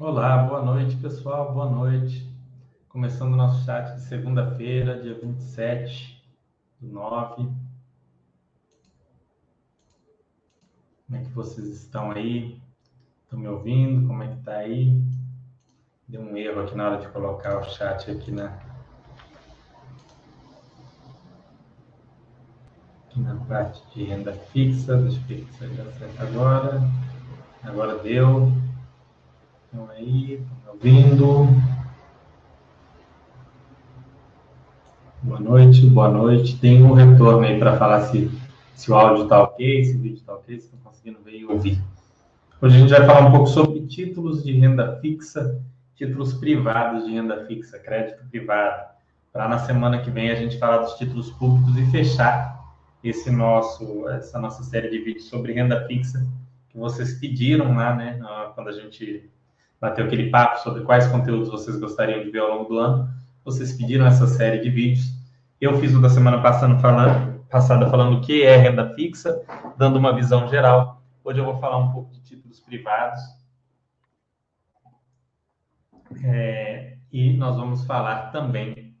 Olá, boa noite, pessoal. Boa noite. Começando o nosso chat de segunda-feira, dia 27 do 9. Como é que vocês estão aí? Estão me ouvindo? Como é que tá aí? Deu um erro aqui na hora de colocar o chat aqui na aqui na parte de renda fixa. Deixa eu ver se agora. Agora deu. Estão aí? Estão ouvindo? Boa noite, boa noite. Tem um retorno aí para falar se, se o áudio está ok, se o vídeo está ok, se estão conseguindo ver e ouvir. Hoje a gente vai falar um pouco sobre títulos de renda fixa, títulos privados de renda fixa, crédito privado. Para na semana que vem a gente falar dos títulos públicos e fechar esse nosso, essa nossa série de vídeos sobre renda fixa que vocês pediram lá, né? Quando a gente bateu aquele papo sobre quais conteúdos vocês gostariam de ver ao longo do ano. Vocês pediram essa série de vídeos. Eu fiz o da semana passada falando, passada falando o que é renda fixa, dando uma visão geral. Hoje eu vou falar um pouco de títulos privados. É, e nós vamos falar também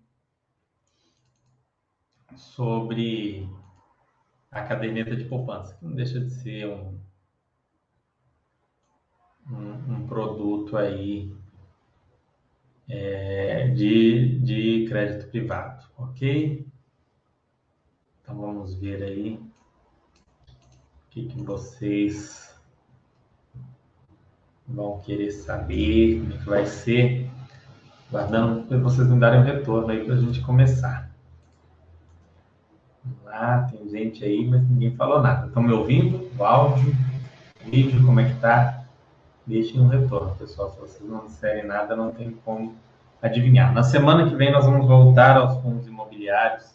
sobre a caderneta de poupança, que não deixa de ser um, um, produto aí é, de, de crédito privado, ok? Então vamos ver aí o que, que vocês vão querer saber, como é que vai ser, guardando vocês me darem um retorno aí para a gente começar. Vamos lá, tem gente aí, mas ninguém falou nada. Estão me ouvindo? O áudio, o vídeo, como é que tá? Deixem um retorno, pessoal. Se vocês não disserem nada, não tem como adivinhar. Na semana que vem, nós vamos voltar aos fundos imobiliários.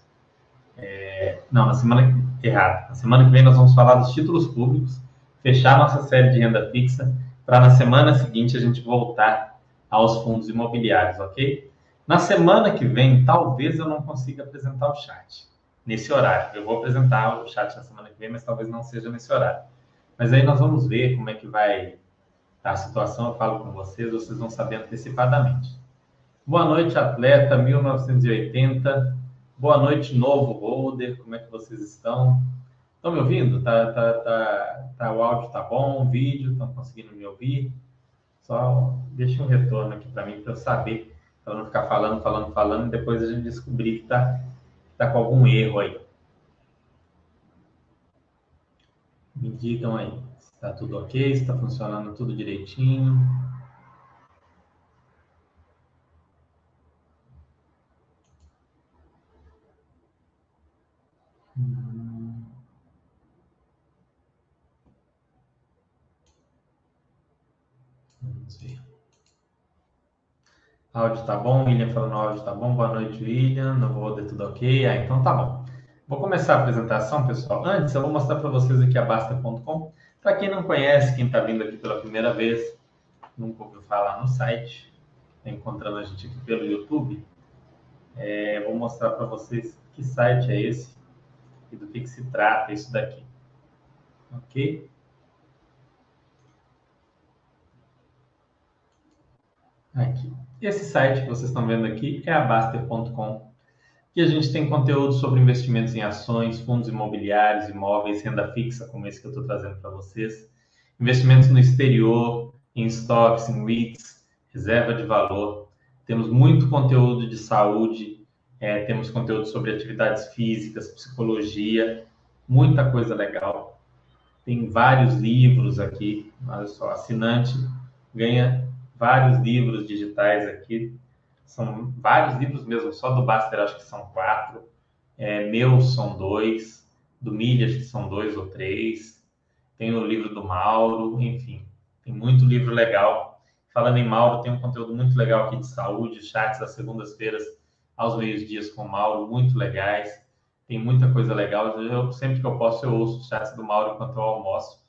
É... Não, na semana errada. Na semana que vem, nós vamos falar dos títulos públicos, fechar nossa série de renda fixa, para na semana seguinte a gente voltar aos fundos imobiliários, ok? Na semana que vem, talvez eu não consiga apresentar o chat nesse horário. Eu vou apresentar o chat na semana que vem, mas talvez não seja nesse horário. Mas aí nós vamos ver como é que vai a situação, eu falo com vocês, vocês vão saber antecipadamente. Boa noite, atleta 1980. Boa noite, novo holder. Como é que vocês estão? Estão me ouvindo? Tá, tá, tá, tá, o áudio tá bom, o vídeo, estão conseguindo me ouvir? Só deixa um retorno aqui para mim para eu saber, para não ficar falando, falando, falando e depois a gente descobrir que tá, tá com algum erro aí. Me digam aí. Está tudo ok, está funcionando tudo direitinho. Vamos ver. Áudio tá bom, William falando áudio tá bom. Boa noite, William. No Roder tudo ok? Ah, então tá bom. Vou começar a apresentação, pessoal. Antes, eu vou mostrar para vocês aqui a Basta.com. Para quem não conhece, quem está vindo aqui pela primeira vez, nunca ouviu falar no site, está encontrando a gente aqui pelo YouTube, é, vou mostrar para vocês que site é esse e do que, que se trata isso daqui. Ok? Aqui. Esse site que vocês estão vendo aqui é a Baster.com que a gente tem conteúdo sobre investimentos em ações, fundos imobiliários, imóveis, renda fixa, como esse que eu estou trazendo para vocês, investimentos no exterior, em stocks, em REITs, reserva de valor. Temos muito conteúdo de saúde, é, temos conteúdo sobre atividades físicas, psicologia, muita coisa legal. Tem vários livros aqui, olha só, assinante ganha vários livros digitais aqui são vários livros mesmo, só do Baster acho que são quatro. É, meus são dois. Do Milha acho que são dois ou três. Tem o livro do Mauro, enfim. Tem muito livro legal. Falando em Mauro, tem um conteúdo muito legal aqui de saúde, chats às segundas-feiras, aos meios-dias com o Mauro, muito legais. Tem muita coisa legal. Eu, sempre que eu posso, eu ouço os chats do Mauro enquanto eu almoço.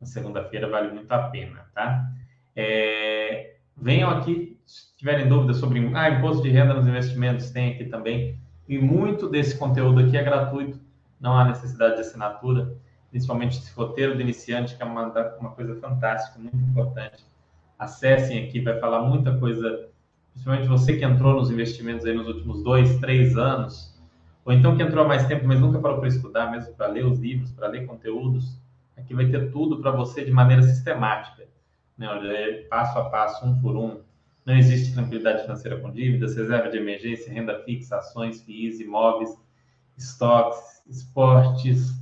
Na segunda-feira vale muito a pena, tá? É, venham aqui se tiverem dúvidas sobre ah, imposto de renda nos investimentos, tem aqui também. E muito desse conteúdo aqui é gratuito, não há necessidade de assinatura, principalmente esse roteiro do iniciante, que é uma, uma coisa fantástica, muito importante Acessem aqui, vai falar muita coisa, principalmente você que entrou nos investimentos aí nos últimos dois, três anos, ou então que entrou há mais tempo, mas nunca parou para estudar, mesmo para ler os livros, para ler conteúdos. Aqui vai ter tudo para você de maneira sistemática, né? Olha, é passo a passo, um por um. Não existe tranquilidade financeira com dívidas, reserva de emergência, renda fixa, ações, FIIs, imóveis, estoques, esportes,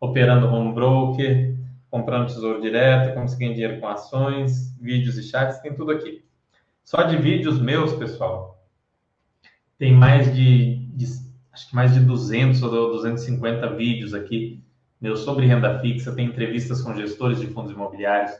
operando home broker, comprando tesouro direto, conseguindo dinheiro com ações, vídeos e chats, tem tudo aqui. Só de vídeos meus, pessoal, tem mais de, de acho que mais de 200 ou 250 vídeos aqui meus sobre renda fixa, tem entrevistas com gestores de fundos imobiliários,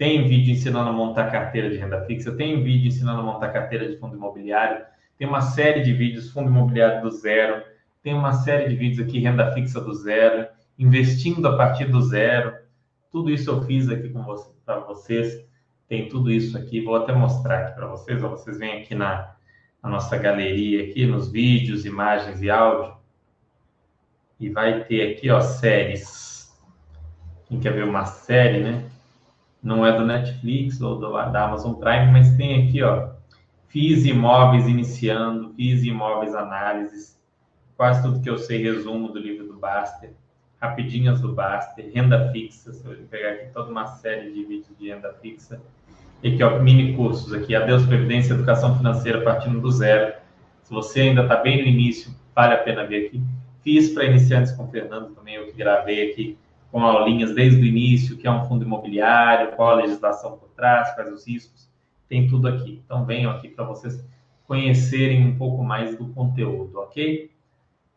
tem vídeo ensinando a montar carteira de renda fixa, tem vídeo ensinando a montar carteira de fundo imobiliário, tem uma série de vídeos fundo imobiliário do zero, tem uma série de vídeos aqui renda fixa do zero, investindo a partir do zero. Tudo isso eu fiz aqui com você, para vocês. Tem tudo isso aqui. Vou até mostrar aqui para vocês. Ó, vocês vêm aqui na, na nossa galeria aqui, nos vídeos, imagens e áudio. E vai ter aqui, ó, séries. Quem quer ver uma série, né? Não é do Netflix ou do, da Amazon Prime, mas tem aqui, ó. Fiz imóveis iniciando, fiz imóveis análises. Quase tudo que eu sei, resumo do livro do Baster rapidinhas do Baster, renda fixa, se eu pegar aqui toda uma série de vídeos de renda fixa. E aqui, ó, mini cursos aqui, Adeus Previdência, Educação Financeira partindo do zero. Se você ainda está bem no início, vale a pena ver aqui. Fiz para iniciantes com o Fernando também, eu que gravei aqui com aulinhas desde o início, que é um fundo imobiliário, qual a legislação por trás, quais os riscos, tem tudo aqui. Então venham aqui para vocês conhecerem um pouco mais do conteúdo, ok?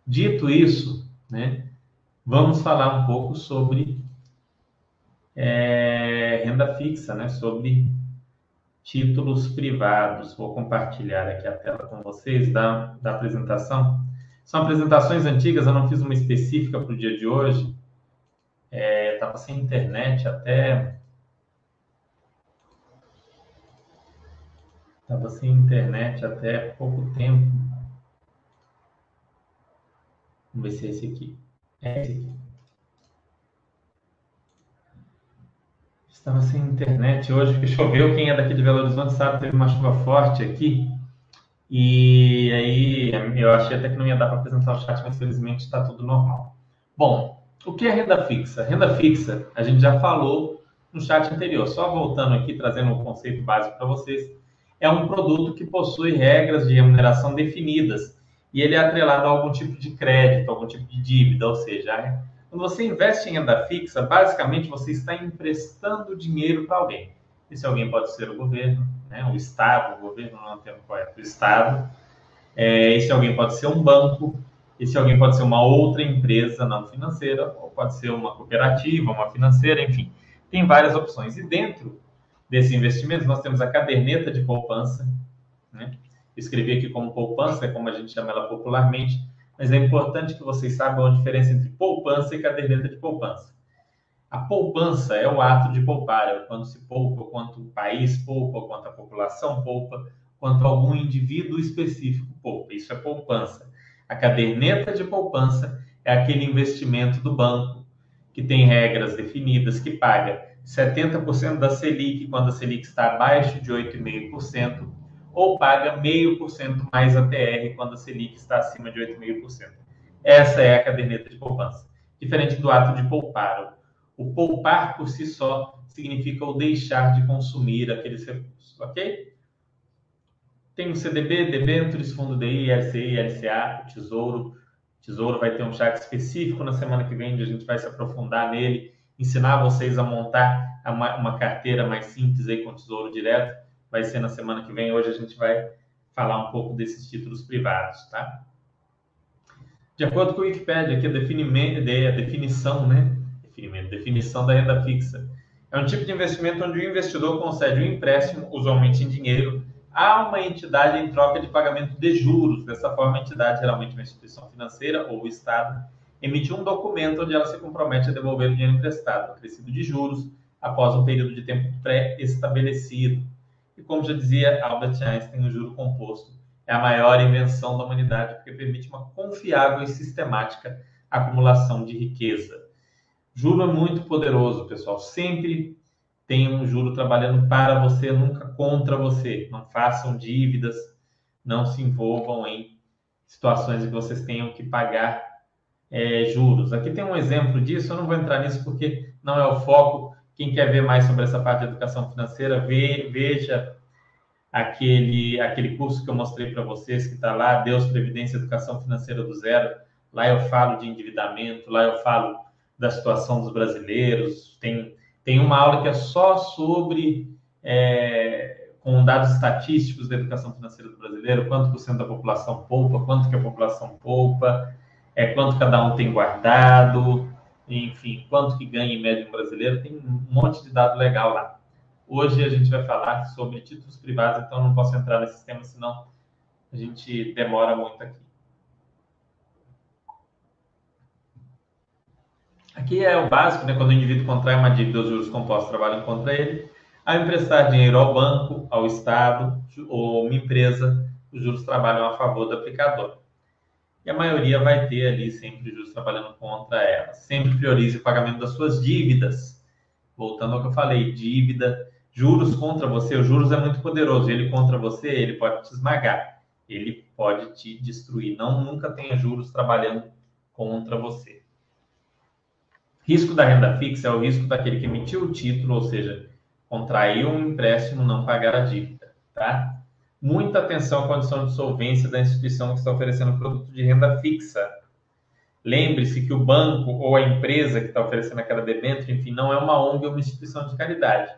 Dito isso, né, vamos falar um pouco sobre é, renda fixa, né? Sobre títulos privados. Vou compartilhar aqui a tela com vocês da, da apresentação. São apresentações antigas, eu não fiz uma específica para o dia de hoje. Estava é, sem internet até. Estava sem internet até pouco tempo. Vamos ver se é esse aqui. É esse aqui. Estava sem internet hoje, que choveu. Quem é daqui de Belo Horizonte sabe, teve uma chuva forte aqui. E aí eu achei até que não ia dar para apresentar o chat, mas felizmente está tudo normal. Bom, o que é renda fixa? Renda fixa, a gente já falou no chat anterior. Só voltando aqui, trazendo um conceito básico para vocês, é um produto que possui regras de remuneração definidas e ele é atrelado a algum tipo de crédito, algum tipo de dívida, ou seja, quando você investe em renda fixa, basicamente você está emprestando dinheiro para alguém. Esse alguém pode ser o governo, né? o Estado, o governo não é o termo correto, o Estado. É, esse alguém pode ser um banco, esse alguém pode ser uma outra empresa não financeira, ou pode ser uma cooperativa, uma financeira, enfim. Tem várias opções. E dentro desse investimento, nós temos a caderneta de poupança, né? escrevi aqui como poupança, como a gente chama ela popularmente, mas é importante que vocês saibam a diferença entre poupança e caderneta de poupança. A poupança é o ato de poupar, é quando se poupa, quanto o país poupa, quanto a população poupa, quanto algum indivíduo específico poupa. Isso é poupança. A caderneta de poupança é aquele investimento do banco que tem regras definidas, que paga 70% da Selic quando a Selic está abaixo de 8,5%, ou paga 0,5% mais a TR quando a Selic está acima de 8,5%. Essa é a caderneta de poupança. Diferente do ato de poupar. O poupar por si só significa o deixar de consumir aqueles recursos, ok? Tem o CDB, debêntures, fundo DI, LCI, LCA, Tesouro. Tesouro vai ter um chat específico na semana que vem, onde a gente vai se aprofundar nele, ensinar vocês a montar uma, uma carteira mais simples aí com Tesouro Direto vai ser na semana que vem. Hoje a gente vai falar um pouco desses títulos privados, tá? De acordo com o Wikipedia, aqui a, a definição, né? Definimento, definição da renda fixa. É um tipo de investimento onde o investidor concede um empréstimo, usualmente em dinheiro, a uma entidade em troca de pagamento de juros. Dessa forma, a entidade, geralmente uma instituição financeira ou o Estado, emite um documento onde ela se compromete a devolver o dinheiro emprestado, acrescido de juros, após um período de tempo pré-estabelecido. E como já dizia Albert Einstein, o juro composto é a maior invenção da humanidade, porque permite uma confiável e sistemática acumulação de riqueza. Juro é muito poderoso, pessoal. Sempre tenha um juro trabalhando para você, nunca contra você. Não façam dívidas, não se envolvam em situações em que vocês tenham que pagar é, juros. Aqui tem um exemplo disso, eu não vou entrar nisso porque não é o foco. Quem quer ver mais sobre essa parte de educação financeira, vê, veja aquele, aquele curso que eu mostrei para vocês, que está lá, Deus, Previdência Educação Financeira do Zero. Lá eu falo de endividamento, lá eu falo da situação dos brasileiros. Tem, tem uma aula que é só sobre, é, com dados estatísticos da educação financeira do brasileiro, quanto por cento da população poupa, quanto que a população poupa, é, quanto cada um tem guardado, enfim, quanto que ganha em média um brasileiro, tem um monte de dado legal lá. Hoje a gente vai falar sobre títulos privados, então não posso entrar nesse tema, senão a gente demora muito aqui. Aqui é o básico, né? Quando o indivíduo contrai uma dívida, os juros compostos trabalham contra ele. Ao emprestar dinheiro ao banco, ao Estado ou uma empresa, os juros trabalham a favor do aplicador e a maioria vai ter ali sempre juros trabalhando contra ela. Sempre priorize o pagamento das suas dívidas. Voltando ao que eu falei, dívida, juros contra você, o juros é muito poderoso. Ele contra você, ele pode te esmagar, ele pode te destruir. Não nunca tenha juros trabalhando contra você. Risco da renda fixa é o risco daquele que emitiu o título, ou seja, contraiu um empréstimo, não pagar a dívida, tá? muita atenção à condição de solvência da instituição que está oferecendo produto de renda fixa. Lembre-se que o banco ou a empresa que está oferecendo aquela debênture, enfim, não é uma ONG ou uma instituição de caridade.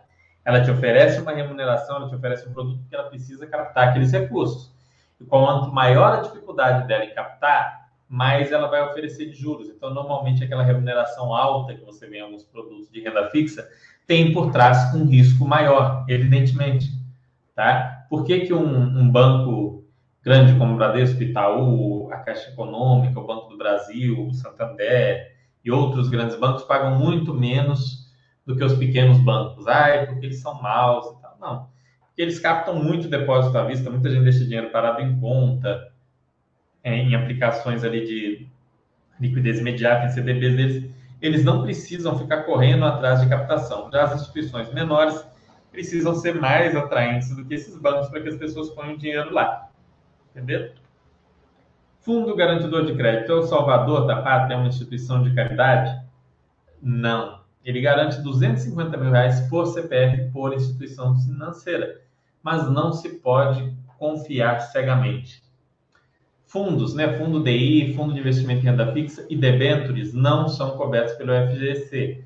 Ela te oferece uma remuneração, ela te oferece um produto que ela precisa captar aqueles recursos. E quanto maior a dificuldade dela em captar, mais ela vai oferecer de juros. Então, normalmente, aquela remuneração alta que você vê em alguns produtos de renda fixa tem por trás um risco maior, evidentemente. Tá? Por que, que um, um banco grande como o Bradesco, Itaú, a Caixa Econômica, o Banco do Brasil, o Santander e outros grandes bancos pagam muito menos do que os pequenos bancos? Ah, é porque eles são maus e tal. Não. Porque eles captam muito depósito à vista, muita gente deixa dinheiro parado em conta, é, em aplicações ali de liquidez imediata, em CDBs deles. Eles não precisam ficar correndo atrás de captação. Já as instituições menores precisam ser mais atraentes do que esses bancos para que as pessoas ponham dinheiro lá. Entendeu? Fundo Garantidor de Crédito é o salvador da pátria, é uma instituição de caridade? Não. Ele garante 250 mil reais por CPF por instituição financeira, mas não se pode confiar cegamente. Fundos, né? Fundo DI, Fundo de Investimento em Renda Fixa e debêntures não são cobertos pelo FGC.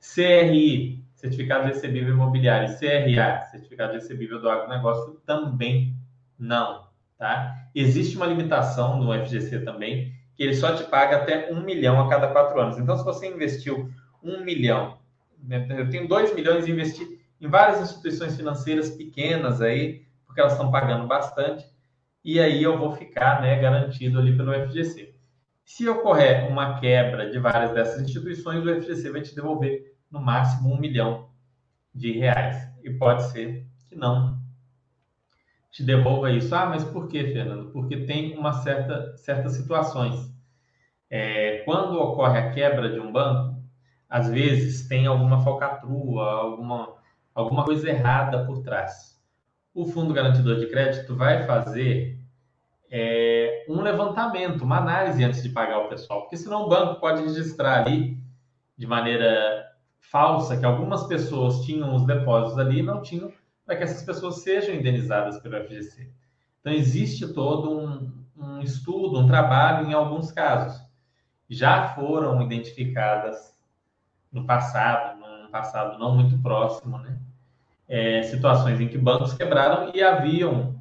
CRI, certificado recebível imobiliário, CRA, certificado recebível do agronegócio, também não, tá? Existe uma limitação no FGC também, que ele só te paga até um milhão a cada quatro anos. Então, se você investiu um milhão, né, eu tenho dois milhões e investi em várias instituições financeiras pequenas aí, porque elas estão pagando bastante, e aí eu vou ficar né, garantido ali pelo FGC. Se ocorrer uma quebra de várias dessas instituições, o FGC vai te devolver no máximo um milhão de reais. E pode ser que não te devolva isso. Ah, mas por que, Fernando? Porque tem uma certa certas situações. É, quando ocorre a quebra de um banco, às vezes tem alguma falcatrua, alguma, alguma coisa errada por trás. O fundo garantidor de crédito vai fazer é, um levantamento, uma análise antes de pagar o pessoal, porque senão o banco pode registrar ali de maneira falsa que algumas pessoas tinham os depósitos ali e não tinham para que essas pessoas sejam indenizadas pelo FGC. Então, existe todo um, um estudo, um trabalho em alguns casos. Já foram identificadas no passado, num passado não muito próximo, né? É, situações em que bancos quebraram e haviam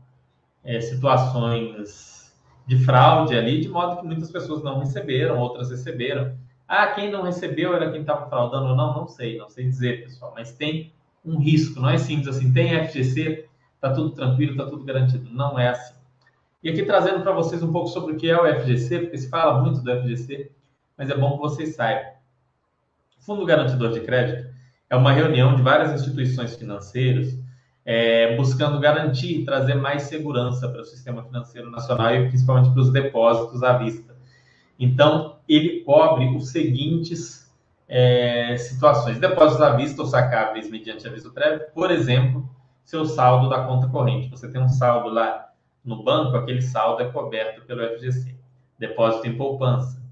é, situações de fraude ali, de modo que muitas pessoas não receberam, outras receberam. Ah, quem não recebeu era quem estava fraudando ou não? Não sei, não sei dizer, pessoal. Mas tem um risco, não é simples assim. Tem FGC, está tudo tranquilo, está tudo garantido. Não é assim. E aqui trazendo para vocês um pouco sobre o que é o FGC, porque se fala muito do FGC, mas é bom que vocês saibam. Fundo Garantidor de Crédito é uma reunião de várias instituições financeiras é, buscando garantir e trazer mais segurança para o sistema financeiro nacional e principalmente para os depósitos à vista. Então, ele cobre os seguintes é, situações. Depósitos à vista ou sacáveis mediante aviso prévio, por exemplo, seu saldo da conta corrente. Você tem um saldo lá no banco, aquele saldo é coberto pelo FGC. Depósito em poupança.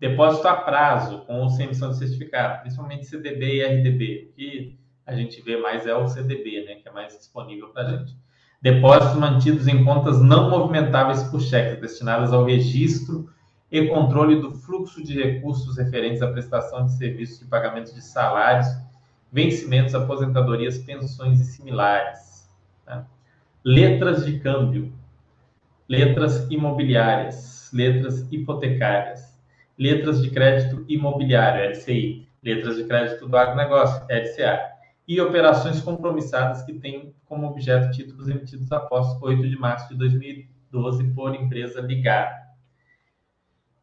Depósito a prazo, com ou sem emissão de certificado, principalmente CDB e RDB. Que a gente vê mais é o CDB, né, que é mais disponível para a gente. Depósitos mantidos em contas não movimentáveis por cheque, destinadas ao registro e controle do fluxo de recursos referentes à prestação de serviços de pagamento de salários, vencimentos, aposentadorias, pensões e similares. Tá? Letras de câmbio, letras imobiliárias, letras hipotecárias, letras de crédito imobiliário, LCI, letras de crédito do agronegócio, LCA, e operações compromissadas que têm como objeto títulos emitidos após 8 de março de 2012 por empresa ligada.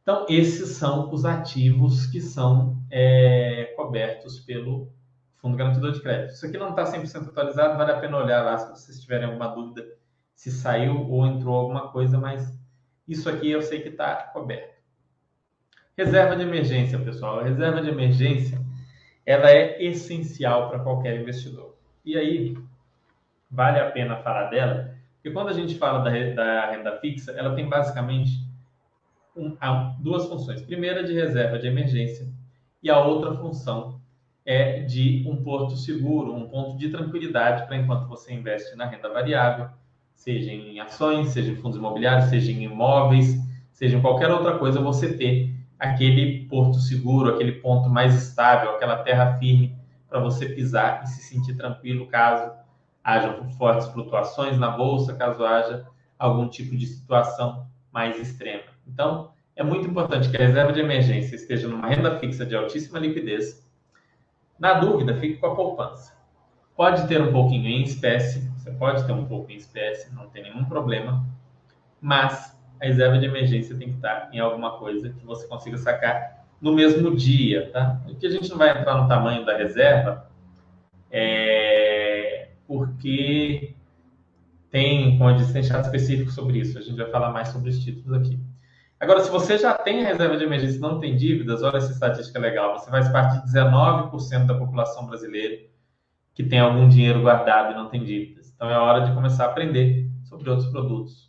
Então, esses são os ativos que são é, cobertos pelo Fundo Garantidor de Crédito. Isso aqui não está 100% atualizado, vale a pena olhar lá se vocês tiverem alguma dúvida se saiu ou entrou alguma coisa, mas isso aqui eu sei que está coberto. Reserva de emergência, pessoal. A reserva de emergência ela é essencial para qualquer investidor. E aí, vale a pena falar dela, porque quando a gente fala da, da renda fixa, ela tem basicamente um, duas funções. Primeira de reserva de emergência e a outra função é de um porto seguro, um ponto de tranquilidade para enquanto você investe na renda variável, seja em ações, seja em fundos imobiliários, seja em imóveis, seja em qualquer outra coisa, você ter aquele porto seguro, aquele ponto mais estável, aquela terra firme para você pisar e se sentir tranquilo caso haja fortes flutuações na bolsa, caso haja algum tipo de situação mais extrema. Então, é muito importante que a reserva de emergência esteja numa renda fixa de altíssima liquidez. Na dúvida, fique com a poupança. Pode ter um pouquinho em espécie, você pode ter um pouco em espécie, não tem nenhum problema, mas a reserva de emergência tem que estar em alguma coisa que você consiga sacar no mesmo dia, tá? Aqui a gente não vai entrar no tamanho da reserva, é... porque tem, como eu disse, tem chat específico sobre isso. A gente vai falar mais sobre os títulos aqui. Agora, se você já tem a reserva de emergência e não tem dívidas, olha essa estatística legal. Você faz parte de 19% da população brasileira que tem algum dinheiro guardado e não tem dívidas. Então é hora de começar a aprender sobre outros produtos.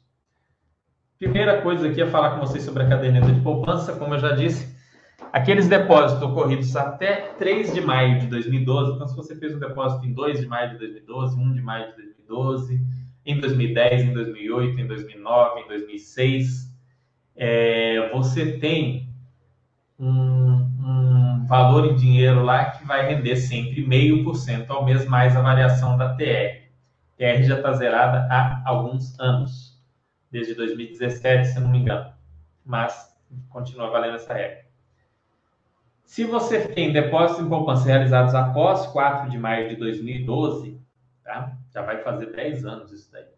Primeira coisa aqui é falar com vocês sobre a caderneta de poupança. Como eu já disse, aqueles depósitos ocorridos até 3 de maio de 2012. Então, se você fez um depósito em 2 de maio de 2012, 1 de maio de 2012, em 2010, em 2008, em 2009, em 2006 é, você tem um, um, valor em dinheiro lá que vai render sempre meio por cento ao mês mais a variação da TR. TR já está zerada há alguns anos, desde 2017, se não me engano, mas continua valendo essa regra. Se você tem depósitos em poupança realizados após 4 de maio de 2012, tá? já vai fazer 10 anos isso daí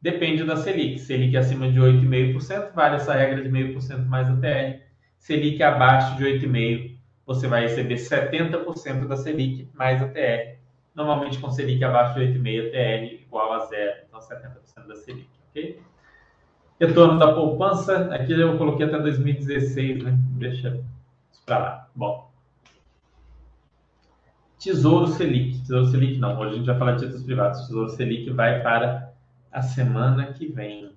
depende da Selic. Selic acima de 8,5%, vale essa regra de 0,5% mais a TR. Selic abaixo de 8,5%, você vai receber 70% da Selic mais a TR. Normalmente com Selic abaixo de 8,5%, a TR igual a zero, então 70% da Selic, ok? Retorno da poupança, aqui eu coloquei até 2016, né? Deixa isso para lá. Bom. Tesouro Selic. Tesouro Selic não, hoje a gente vai falar de títulos privados. Tesouro Selic vai para a semana que vem.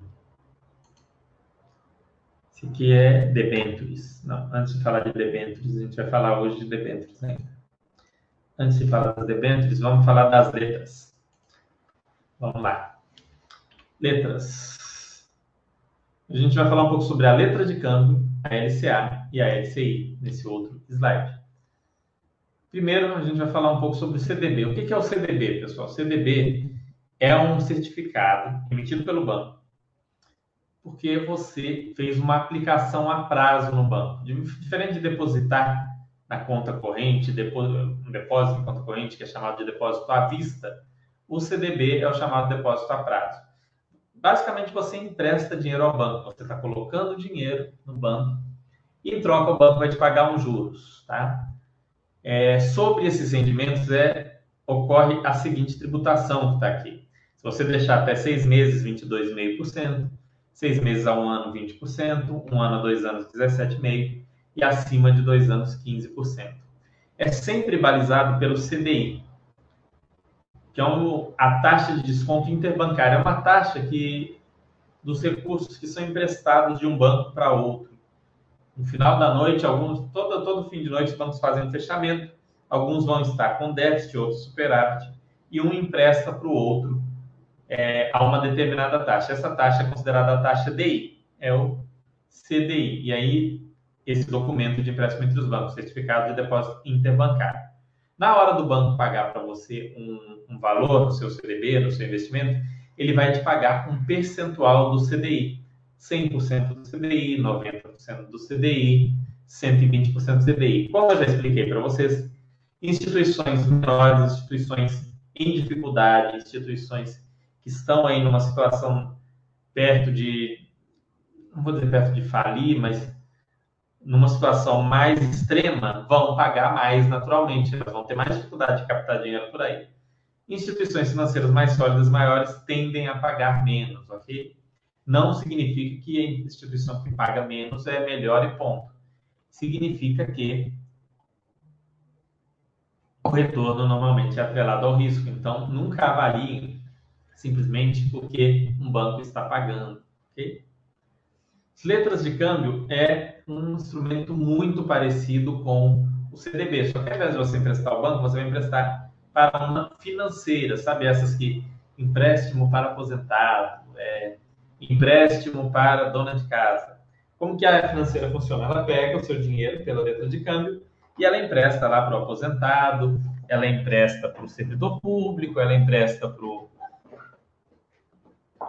Esse aqui é debentures. Não, antes de falar de debentures, a gente vai falar hoje de debentures ainda. Antes de falar das debentures, vamos falar das letras. Vamos lá. Letras. A gente vai falar um pouco sobre a letra de câmbio, a LCA e a LCI, nesse outro slide. Primeiro, a gente vai falar um pouco sobre o CDB. O que é o CDB, pessoal? CDB é um certificado emitido pelo banco, porque você fez uma aplicação a prazo no banco. Diferente de depositar na conta corrente, um depósito em conta corrente, que é chamado de depósito à vista, o CDB é o chamado depósito a prazo. Basicamente, você empresta dinheiro ao banco, você está colocando dinheiro no banco e em troca o banco vai te pagar uns juros. Tá? É, sobre esses rendimentos é, ocorre a seguinte tributação que está aqui. Se você deixar até seis meses, 22,5%, seis meses a um ano, 20%, um ano a dois anos, 17,5%, e acima de dois anos, 15%. é sempre balizado pelo CDI, que é um, a taxa de desconto interbancária. É uma taxa que dos recursos que são emprestados de um banco para outro. No final da noite, alguns, todo, todo fim de noite, os bancos fazem um fechamento. Alguns vão estar com déficit, outros superávit, e um empresta para o outro é, a uma determinada taxa. Essa taxa é considerada a taxa DI, é o CDI. E aí, esse documento de empréstimo entre os bancos, certificado de depósito interbancário. Na hora do banco pagar para você um, um valor no seu CDB, no seu investimento, ele vai te pagar um percentual do CDI. 100% do CDI, 90% do CDI, 120% do CDI. Como eu já expliquei para vocês, instituições menores, instituições em dificuldade, instituições que estão aí numa situação perto de, não vou dizer perto de falir, mas numa situação mais extrema, vão pagar mais naturalmente, elas vão ter mais dificuldade de captar dinheiro por aí. Instituições financeiras mais sólidas, maiores, tendem a pagar menos, ok? Não significa que a instituição que paga menos é melhor e ponto. Significa que o retorno normalmente é atrelado ao risco. Então, nunca avaliem simplesmente porque um banco está pagando, ok? As letras de câmbio é um instrumento muito parecido com o CDB, só que ao invés de você emprestar ao banco, você vai emprestar para uma financeira, sabe? Essas que empréstimo para aposentado, é, empréstimo para dona de casa. Como que a financeira funciona? Ela pega o seu dinheiro pela letra de câmbio e ela empresta lá para o aposentado, ela empresta para o servidor público, ela empresta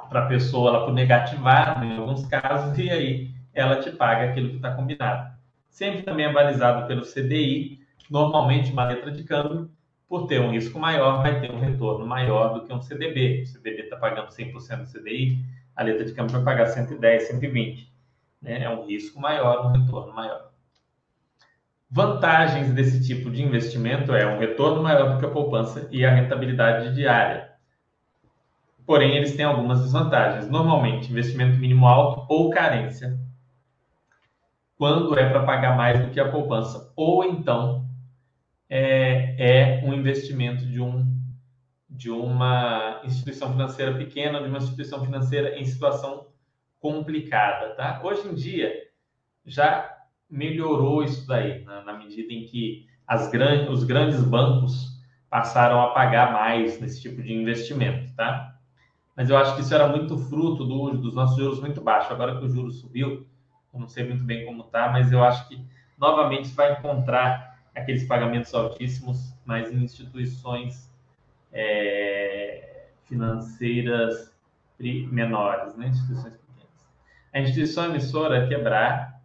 para a pessoa, para o negativado, em alguns casos, e aí ela te paga aquilo que está combinado. Sempre também é balizado pelo CDI, normalmente uma letra de câmbio, por ter um risco maior, vai ter um retorno maior do que um CDB. O CDB está pagando 100% do CDI, a letra de câmbio vai pagar 110, 120. Né? É um risco maior, um retorno maior. Vantagens desse tipo de investimento é um retorno maior do que a poupança e a rentabilidade diária. Porém, eles têm algumas desvantagens. Normalmente, investimento mínimo alto ou carência, quando é para pagar mais do que a poupança, ou então é, é um investimento de, um, de uma instituição financeira pequena, de uma instituição financeira em situação complicada, tá? Hoje em dia já melhorou isso daí, na, na medida em que as os grandes bancos passaram a pagar mais nesse tipo de investimento, tá? Mas eu acho que isso era muito fruto do, dos nossos juros muito baixos. Agora que o juro subiu, eu não sei muito bem como tá, mas eu acho que novamente vai encontrar aqueles pagamentos altíssimos, mas em instituições é, financeiras menores, né? instituições pequenas. A instituição emissora quebrar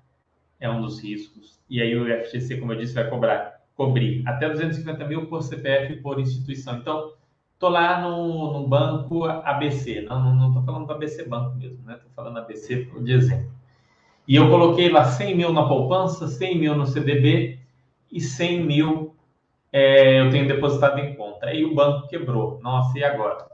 é um dos riscos, e aí o FGC, como eu disse, vai cobrar, cobrir até 250 mil por CPF por instituição. Então, tô lá no, no banco ABC, não, tô falando do ABC Banco mesmo, né? Tô falando ABC de exemplo. E eu coloquei lá 100 mil na poupança, 100 mil no CDB e 100 mil é, eu tenho depositado em conta. Aí o banco quebrou. Nossa, e agora?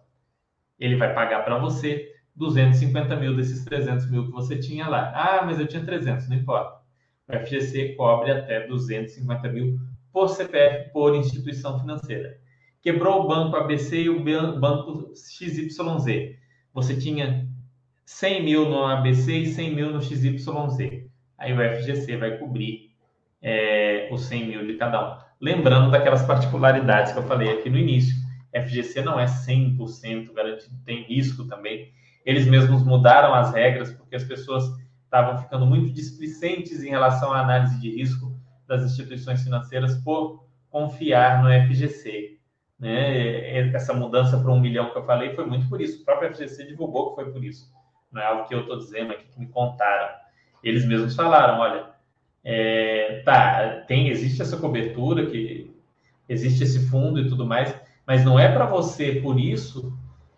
Ele vai pagar para você 250 mil desses 300 mil que você tinha lá. Ah, mas eu tinha 300, não importa. O FGC cobre até 250 mil por CPF, por instituição financeira. Quebrou o banco ABC e o banco XYZ. Você tinha 100 mil no ABC e 100 mil no XYZ. Aí o FGC vai cobrir é, os 100 mil de cada um. Lembrando daquelas particularidades que eu falei aqui no início. FGC não é 100% garantido, tem risco também. Eles mesmos mudaram as regras porque as pessoas estavam ficando muito displicentes em relação à análise de risco das instituições financeiras por confiar no FGC. Né? Essa mudança para um milhão que eu falei foi muito por isso. O próprio FGC divulgou que foi por isso. Não é algo que eu estou dizendo aqui, que me contaram. Eles mesmos falaram, olha, é, tá, tem, existe essa cobertura, que existe esse fundo e tudo mais, mas não é para você, por isso,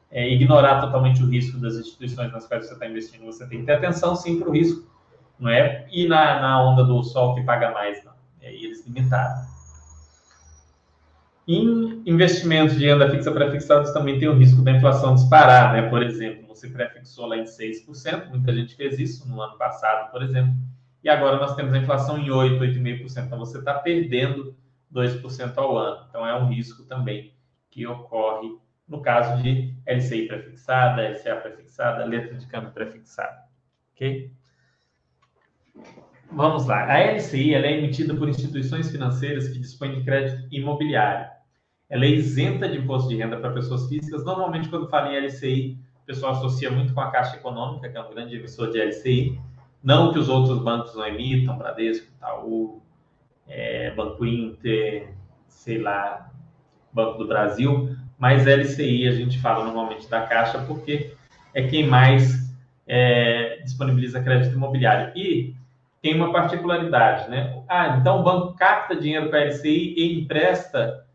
é, ignorar totalmente o risco das instituições nas quais você está investindo. Você tem que ter atenção, sim, para o risco. Não é ir na, na onda do sol que paga mais, não. É, e eles limitaram. Em investimentos de renda fixa pré-fixados também tem o risco da inflação disparar, né? Por exemplo, você pré-fixou lá em 6%, muita gente fez isso no ano passado, por exemplo, e agora nós temos a inflação em 8, 8,5%. Então você está perdendo 2% ao ano. Então, é um risco também que ocorre no caso de LCI prefixada, LCA prefixada, letra de câmbio prefixada. Ok? Vamos lá. A LCI é emitida por instituições financeiras que dispõem de crédito imobiliário. Ela é isenta de imposto de renda para pessoas físicas. Normalmente, quando fala em LCI, o pessoal associa muito com a Caixa Econômica, que é um grande emissor de LCI. Não que os outros bancos não emitam, Bradesco, Itaú, é, Banco Inter, sei lá, Banco do Brasil, mas LCI a gente fala normalmente da Caixa porque é quem mais é, disponibiliza crédito imobiliário. E tem uma particularidade, né? Ah, então o banco capta dinheiro para a LCI e empresta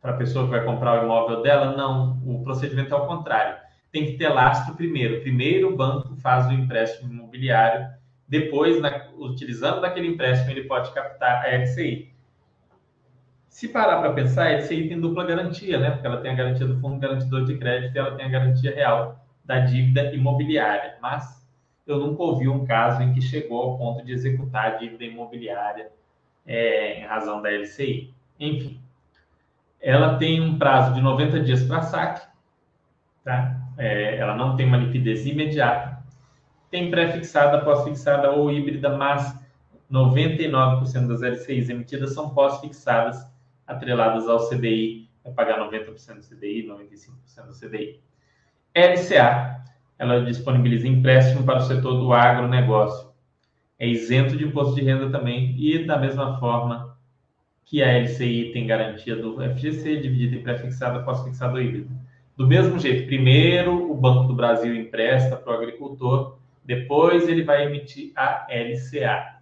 para a pessoa que vai comprar o imóvel dela? Não, o procedimento é ao contrário. Tem que ter lastro primeiro. Primeiro o banco faz o empréstimo imobiliário, depois, na, utilizando daquele empréstimo, ele pode captar a LCI. Se parar para pensar, a LCI tem dupla garantia, né? Porque ela tem a garantia do fundo garantidor de crédito e ela tem a garantia real da dívida imobiliária. Mas eu nunca ouvi um caso em que chegou ao ponto de executar a dívida imobiliária é, em razão da LCI. Enfim, ela tem um prazo de 90 dias para saque, tá? É, ela não tem uma liquidez imediata, tem pré-fixada, pós-fixada ou híbrida, mas 99% das LCIs emitidas são pós-fixadas, atreladas ao CDI, vai pagar 90% do CDI, 95% do CDI. LCA, ela disponibiliza empréstimo para o setor do agronegócio. É isento de imposto de renda também e da mesma forma que a LCI tem garantia do FGC, dividida em pré-fixado, pós-fixado híbrido. Do mesmo jeito, primeiro o Banco do Brasil empresta para o agricultor, depois ele vai emitir a LCA.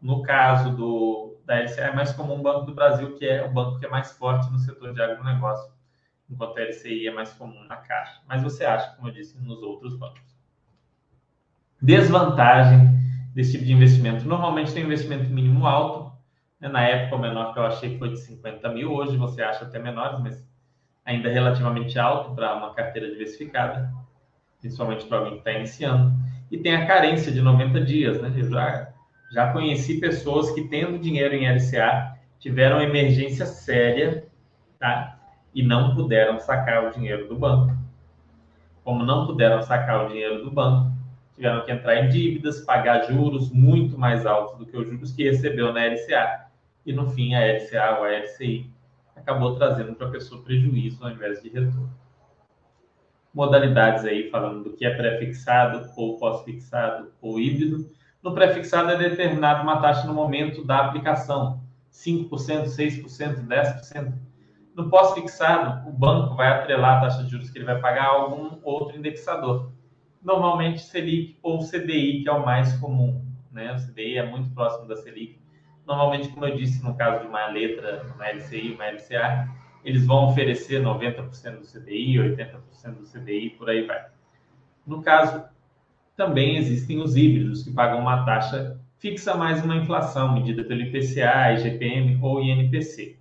No caso do, da LCA, é mais comum o Banco do Brasil, que é o banco que é mais forte no setor de agronegócio enquanto a LCI é mais comum na Caixa. Mas você acha, como eu disse, nos outros bancos. Desvantagem desse tipo de investimento. Normalmente tem investimento mínimo alto. Né? Na época, o menor que eu achei foi de 50 mil. Hoje você acha até menores, mas ainda relativamente alto para uma carteira diversificada, principalmente para alguém que está iniciando. E tem a carência de 90 dias. Né? Eu já, já conheci pessoas que, tendo dinheiro em LCA, tiveram emergência séria, tá? e não puderam sacar o dinheiro do banco. Como não puderam sacar o dinheiro do banco, tiveram que entrar em dívidas, pagar juros muito mais altos do que os juros que recebeu na LCA. E no fim, a LCA ou a LCI acabou trazendo para a pessoa prejuízo ao invés de retorno. Modalidades aí falando do que é pré-fixado ou pós-fixado ou híbrido. No pré-fixado é determinado uma taxa no momento da aplicação, 5%, 6%, 10%. No pós-fixado, o banco vai atrelar a taxa de juros que ele vai pagar a algum outro indexador. Normalmente Selic ou CDI, que é o mais comum. Né? O CDI é muito próximo da Selic. Normalmente, como eu disse, no caso de uma letra, uma LCI, uma LCA, eles vão oferecer 90% do CDI, 80% do CDI, por aí vai. No caso, também existem os híbridos, que pagam uma taxa fixa mais uma inflação, medida pelo IPCA, IGPM ou INPC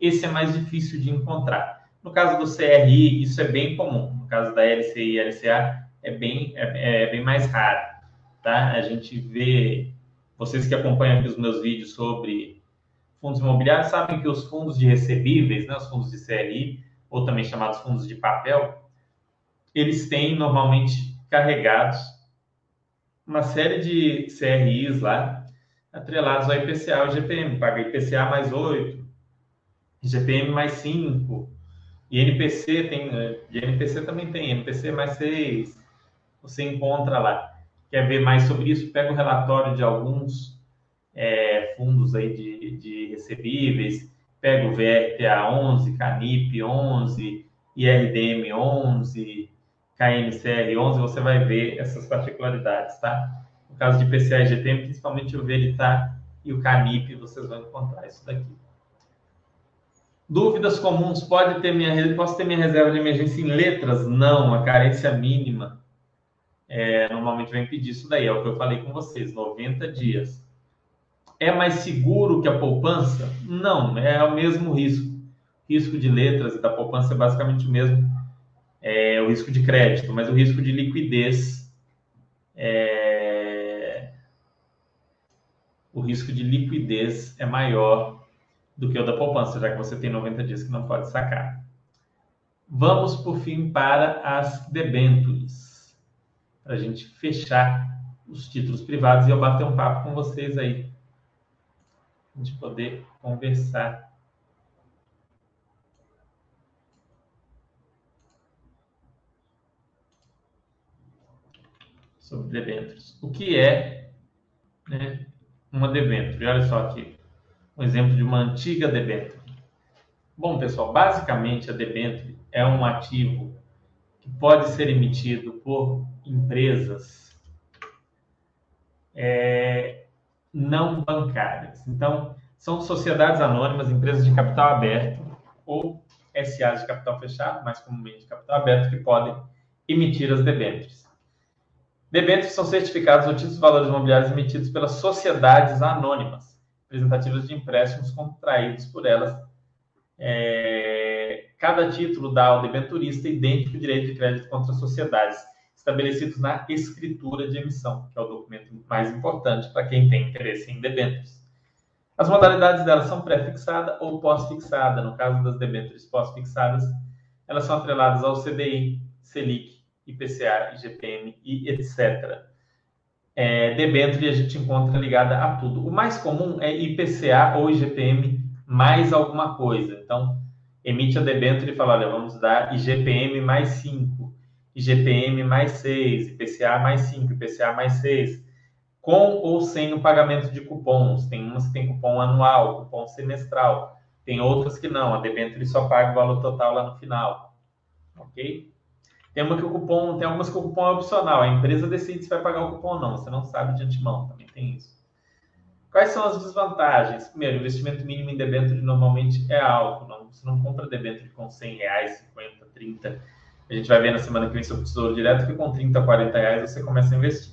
esse é mais difícil de encontrar. No caso do CRI, isso é bem comum. No caso da LCI e LCA, é bem, é, é bem mais raro. Tá? A gente vê, vocês que acompanham aqui os meus vídeos sobre fundos imobiliários, sabem que os fundos de recebíveis, né, os fundos de CRI, ou também chamados fundos de papel, eles têm normalmente carregados uma série de CRIs lá, atrelados ao IPCA e GPM, paga IPCA mais 8, GPM mais 5, e NPC tem, e NPC também tem, NPC mais 6, você encontra lá. Quer ver mais sobre isso? Pega o relatório de alguns é, fundos aí de, de recebíveis, pega o VRTA 11, CANIP 11, IRDM 11, KNCR 11, você vai ver essas particularidades, tá? No caso de PCA e GPM, principalmente o Veritar e o CANIP, vocês vão encontrar isso daqui. Dúvidas comuns, pode ter minha, posso ter minha reserva de emergência em letras? Não, a carência mínima é, normalmente vai impedir isso daí, é o que eu falei com vocês, 90 dias. É mais seguro que a poupança? Não, é o mesmo risco. Risco de letras e da poupança é basicamente o mesmo, é o risco de crédito, mas o risco de liquidez é, o risco de liquidez é maior do que o da poupança, já que você tem 90 dias que não pode sacar. Vamos, por fim, para as debêntures, para a gente fechar os títulos privados e eu bater um papo com vocês aí, a gente poder conversar. Sobre debêntures. O que é né, uma debênture? Olha só aqui, um exemplo de uma antiga debênture. Bom, pessoal, basicamente a debênture é um ativo que pode ser emitido por empresas é, não bancárias. Então, são sociedades anônimas, empresas de capital aberto ou SAs de capital fechado, mais comumente de capital aberto, que podem emitir as debêntures. Debêntures são certificados ou títulos de valores imobiliários emitidos pelas sociedades anônimas, representativas de empréstimos contraídos por elas é, cada título dá ao debenturista idêntico direito de crédito contra sociedades, estabelecidos na escritura de emissão, que é o documento mais importante para quem tem interesse em debêntures. As modalidades delas são pré-fixada ou pós-fixada. No caso das debêntures pós-fixadas, elas são atreladas ao CDI, Selic, IPCA, IGPM e etc. É, debênture a gente encontra ligada a tudo. O mais comum é IPCA ou IGPM mais alguma coisa. Então, emite a debênture e fala, olha, vamos dar IGPM mais 5, IGPM mais 6, IPCA mais 5, IPCA mais 6, com ou sem o pagamento de cupons. Tem umas que tem cupom anual, cupom semestral. Tem outras que não, a debênture só paga o valor total lá no final. Ok? Tem uma que o cupom, tem algumas que o cupom é opcional. A empresa decide se vai pagar o cupom ou não. Você não sabe de antemão, também tem isso. Quais são as desvantagens? Primeiro, o investimento mínimo em debênture normalmente é alto. Não, você não compra debênture com 100 reais, 50, 30. A gente vai ver na semana que vem sobre o Tesouro Direto que com 30, 40 reais você começa a investir.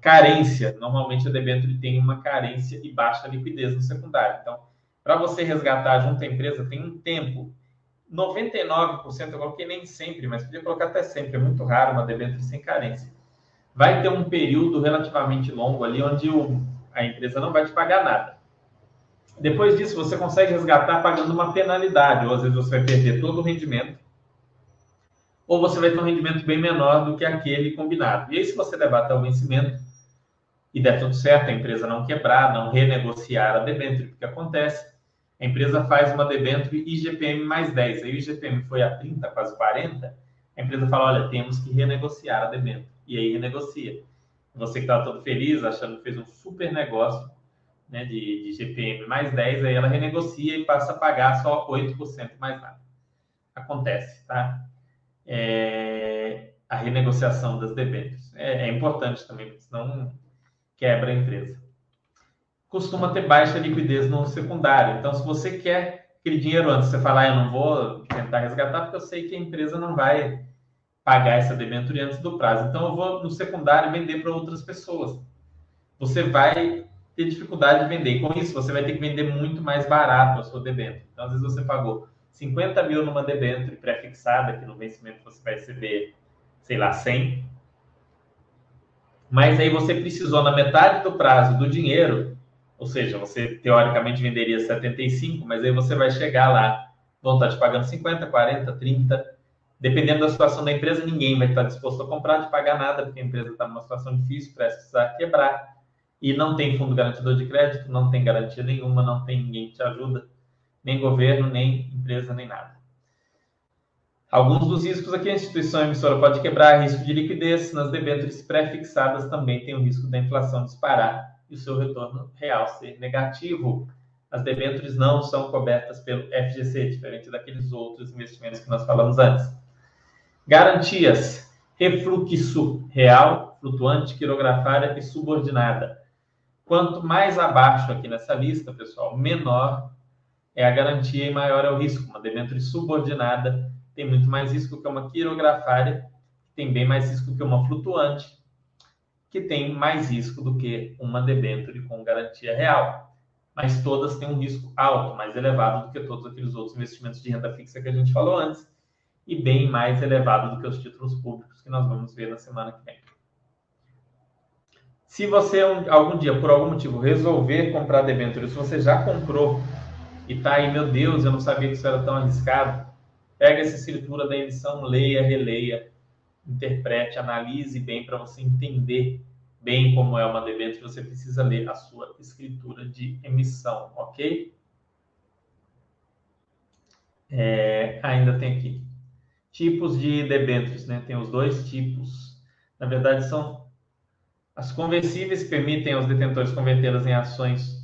Carência. Normalmente a debênture tem uma carência e baixa liquidez no secundário. Então, para você resgatar junto à empresa, tem um tempo. 99%, eu coloquei nem sempre, mas podia colocar até sempre. É muito raro uma debênture sem carência. Vai ter um período relativamente longo ali onde o a empresa não vai te pagar nada. Depois disso, você consegue resgatar pagando uma penalidade, ou às vezes você vai perder todo o rendimento, ou você vai ter um rendimento bem menor do que aquele combinado. E aí, se você levar até o vencimento e der tudo certo, a empresa não quebrar, não renegociar a debênture, o que acontece? A empresa faz uma debênture IGPM mais 10, aí o IGPM foi a 30, quase 40, a empresa fala, olha, temos que renegociar a debênture. E aí renegocia você que estava todo feliz, achando que fez um super negócio né, de, de GPM mais 10, aí ela renegocia e passa a pagar só 8% mais nada. Acontece, tá? É, a renegociação das debêntures. É, é, importante também, porque senão quebra a empresa. Costuma ter baixa liquidez no secundário. Então, se você quer aquele dinheiro antes, você falar, ah, eu não vou tentar resgatar, porque eu sei que a empresa não vai pagar essa debênture antes do prazo. Então, eu vou no secundário vender para outras pessoas. Você vai ter dificuldade de vender. com isso, você vai ter que vender muito mais barato a sua debênture. Então, às vezes, você pagou 50 mil numa debênture pré-fixada, que no vencimento você vai receber, sei lá, 100. Mas aí você precisou, na metade do prazo do dinheiro, ou seja, você teoricamente venderia 75, mas aí você vai chegar lá, vão estar te pagando 50, 40, 30 dependendo da situação da empresa, ninguém vai estar disposto a comprar, te pagar nada, porque a empresa está numa situação difícil, precisa quebrar, e não tem fundo garantidor de crédito, não tem garantia nenhuma, não tem ninguém que te ajuda, nem governo, nem empresa, nem nada. Alguns dos riscos aqui, a instituição emissora pode quebrar, risco de liquidez, nas debêntures pré-fixadas também tem o risco da inflação disparar e o seu retorno real ser negativo. As debêntures não são cobertas pelo FGC, diferente daqueles outros investimentos que nós falamos antes. Garantias: refluxo real, flutuante, quirografária e subordinada. Quanto mais abaixo aqui nessa lista, pessoal, menor é a garantia e maior é o risco. Uma debênture subordinada tem muito mais risco que uma quirografária, tem bem mais risco que uma flutuante, que tem mais risco do que uma debênture com garantia real. Mas todas têm um risco alto, mais elevado do que todos aqueles outros investimentos de renda fixa que a gente falou antes e bem mais elevado do que os títulos públicos que nós vamos ver na semana que vem. Se você algum dia, por algum motivo, resolver comprar debêntures, se você já comprou e tá aí, meu Deus, eu não sabia que isso era tão arriscado, pega essa escritura da emissão, leia, releia, interprete, analise bem para você entender bem como é uma debênture, você precisa ler a sua escritura de emissão, ok? É, ainda tem aqui tipos de debêntures, né? Tem os dois tipos. Na verdade, são as conversíveis que permitem aos detentores convertê-las em ações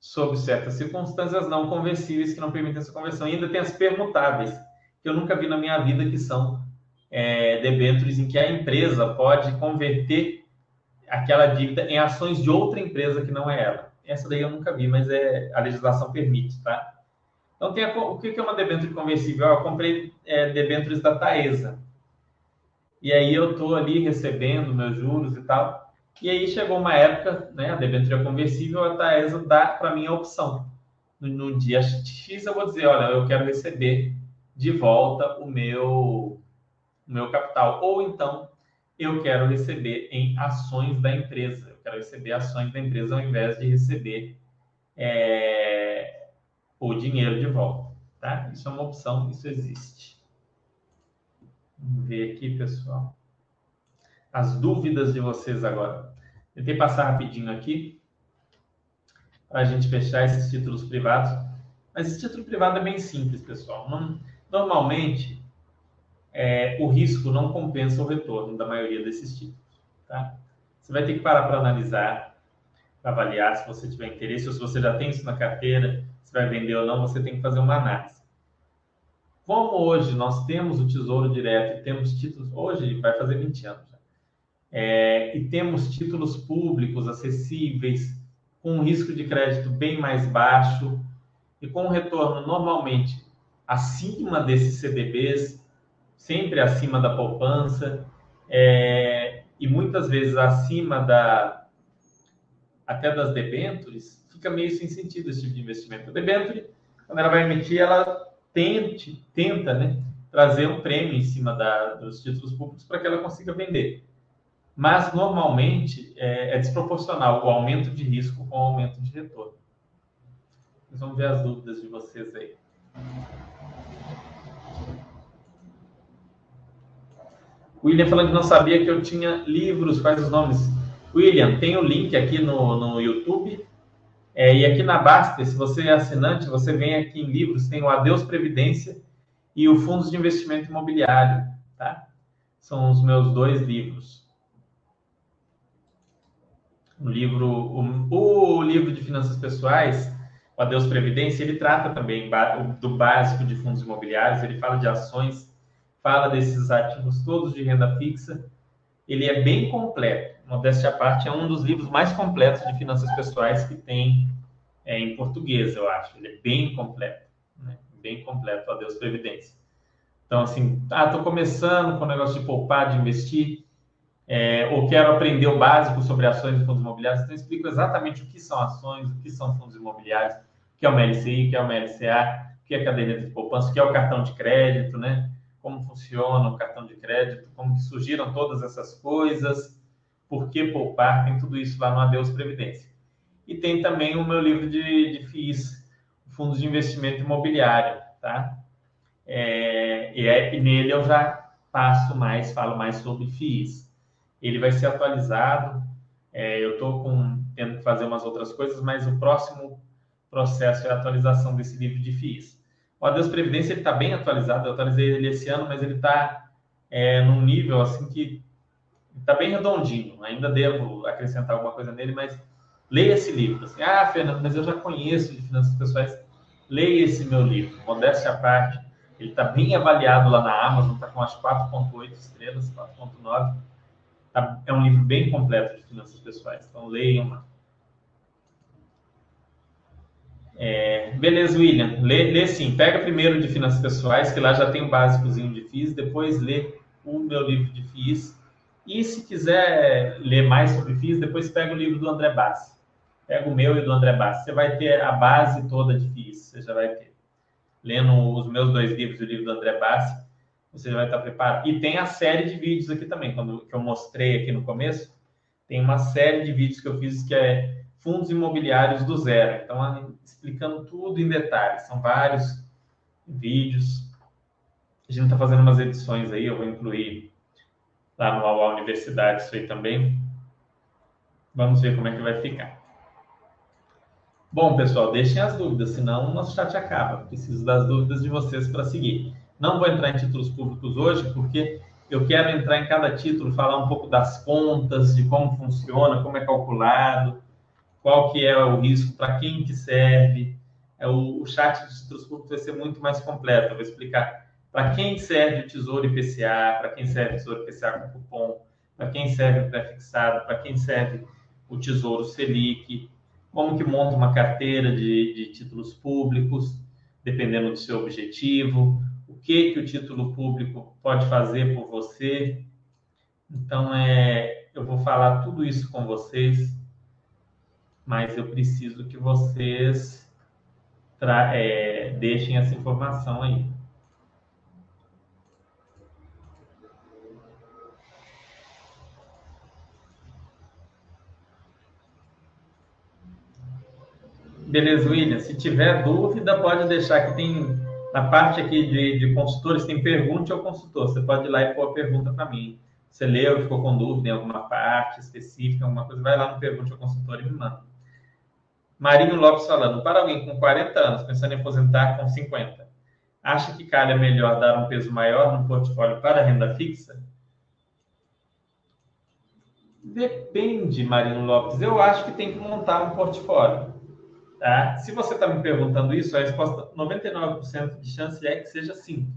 sob certas circunstâncias, não conversíveis que não permitem essa conversão. E ainda tem as permutáveis, que eu nunca vi na minha vida, que são é, debêntures em que a empresa pode converter aquela dívida em ações de outra empresa que não é ela. Essa daí eu nunca vi, mas é, a legislação permite, tá? Então, tem a, o que é uma debênture conversível? Eu comprei é, debêntures da Taesa. E aí eu estou ali recebendo meus juros e tal. E aí chegou uma época, né, a debênture conversível, a Taesa dá para mim a opção. No, no, dia X eu vou dizer, olha, eu quero receber de volta o meu, o meu capital. Ou então, eu quero receber em ações da empresa. Eu quero receber ações da empresa ao invés de receber é, o dinheiro de volta. Tá? Isso é uma opção, isso existe. Vamos ver aqui, pessoal as dúvidas de vocês agora. Tentei passar rapidinho aqui para a gente fechar esses títulos privados. Mas esse título privado é bem simples, pessoal. Normalmente, é, o risco não compensa o retorno da maioria desses títulos. Tá? Você vai ter que parar para analisar, para avaliar se você tiver interesse, ou se você já tem isso na carteira, se vai vender ou não, você tem que fazer uma análise. Como hoje nós temos o Tesouro Direto e temos títulos, hoje vai fazer 20 anos, é, e temos títulos públicos acessíveis, com um risco de crédito bem mais baixo e com um retorno normalmente acima desses CDBs, sempre acima da poupança é, e muitas vezes acima da até das debêntures, fica meio sem sentido esse tipo de investimento. A debenture, quando ela vai emitir, ela tente, tenta né, trazer um prêmio em cima da, dos títulos públicos para que ela consiga vender mas normalmente é, é, desproporcional o aumento de risco com o aumento de retorno. vamos ver as dúvidas de vocês aí. William falando que não sabia que eu tinha livros, quais os nomes? William, tem o link aqui no, no YouTube. É, e aqui na Basta, se você é assinante, você vem aqui em livros, tem o Adeus Previdência e o Fundos de Investimento Imobiliário, tá? São os meus dois livros o livro, o, livro de finanças pessoais, o Adeus Previdência, ele trata também do básico de fundos imobiliários, ele fala de ações, fala desses ativos todos de renda fixa. Ele é bem completo. Modéstia à parte, é um dos livros mais completos de finanças pessoais que tem é, em português, eu acho. Ele é bem completo, né? bem completo, Adeus Previdência. Então, assim, ah, estou começando com o negócio de poupar, de investir é, ou quero aprender o básico sobre ações e fundos imobiliários, então explico exatamente o que são ações, o que são fundos imobiliários, o que é uma LCI, o que é uma LCA, o que é caderneta de poupança, o que é o cartão de crédito, né? Como funciona o cartão de crédito, como surgiram todas essas coisas, por que poupar, tem tudo isso lá no Adeus Previdência. E tem também o meu livro de, de FIIs, Fundos de Investimento Imobiliário, tá? É, e, é, e nele eu já passo mais, falo mais sobre FIIs ele vai ser atualizado. É, eu estou tendo que fazer umas outras coisas, mas o próximo processo é a atualização desse livro de FIIs. O Adeus Previdência está bem atualizado, eu atualizei ele esse ano, mas ele está é, num nível assim que está bem redondinho. Ainda devo acrescentar alguma coisa nele, mas leia esse livro. Assim, ah, Fernando, mas eu já conheço de finanças pessoais. Leia esse meu livro, modéstia à parte. Ele está bem avaliado lá na Amazon, está com as 4.8 estrelas, 4.9 Tá? É um livro bem completo de finanças pessoais, então leiam lá. É, beleza, William. Lê, lê sim. Pega primeiro de finanças pessoais, que lá já tem o um básicozinho de FIIs, depois lê o meu livro de FIIs. E se quiser ler mais sobre FIIs, depois pega o livro do André Bassi. Pega o meu e do André Bassi. Você vai ter a base toda de FIIs, você já vai ter. Lendo os meus dois livros e o livro do André Bassi, você vai estar preparado. E tem a série de vídeos aqui também, quando, que eu mostrei aqui no começo, Tem uma série de vídeos que eu fiz que é fundos imobiliários do zero. Então, explicando tudo em detalhes. São vários vídeos. A gente está fazendo umas edições aí, eu vou incluir lá no UAU Universidade isso aí também. Vamos ver como é que vai ficar. Bom, pessoal, deixem as dúvidas, senão o nosso chat acaba. Preciso das dúvidas de vocês para seguir. Não vou entrar em títulos públicos hoje, porque eu quero entrar em cada título, falar um pouco das contas, de como funciona, como é calculado, qual que é o risco, para quem que serve. É, o, chat de títulos públicos vai ser muito mais completo. Eu vou explicar para quem serve o Tesouro IPCA, para quem serve o Tesouro IPCA com cupom, para quem serve o pré-fixado, para quem serve o Tesouro Selic, como que monta uma carteira de, de títulos públicos, dependendo do seu objetivo, o que que o título público pode fazer por você. Então, é, eu vou falar tudo isso com vocês, mas eu preciso que vocês é, deixem essa informação aí. Beleza, William. Se tiver dúvida, pode deixar que tem na parte aqui de, de consultores, tem pergunte ao consultor. Você pode ir lá e pôr a pergunta para mim. Você leu, ficou com dúvida em alguma parte específica, alguma coisa, vai lá no pergunte ao consultor e me manda. Marinho Lopes falando, para alguém com 40 anos, pensando em aposentar com 50, acha que calha melhor dar um peso maior no portfólio para renda fixa? Depende, Marinho Lopes. Eu acho que tem que montar um portfólio. Tá? Se você está me perguntando isso, a resposta 99% de chance é que seja sim.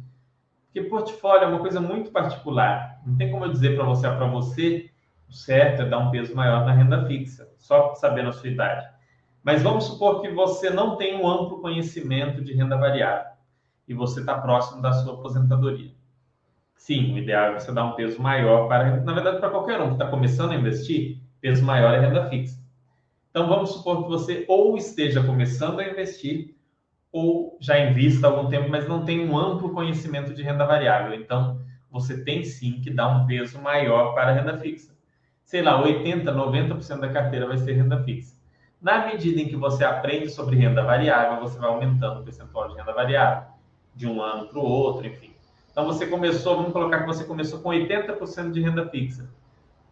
Porque portfólio é uma coisa muito particular. Não tem como eu dizer para você, para você, o certo é dar um peso maior na renda fixa, só sabendo a sua idade. Mas vamos supor que você não tem um amplo conhecimento de renda variável e você está próximo da sua aposentadoria. Sim, o ideal é você dar um peso maior para, na verdade, para qualquer um que está começando a investir, peso maior é renda fixa. Então, vamos supor que você ou esteja começando a investir ou já invista há algum tempo, mas não tem um amplo conhecimento de renda variável. Então, você tem sim que dar um peso maior para a renda fixa. Sei lá, 80%, 90% da carteira vai ser renda fixa. Na medida em que você aprende sobre renda variável, você vai aumentando o percentual de renda variável, de um ano para o outro, enfim. Então, você começou, vamos colocar que você começou com 80% de renda fixa.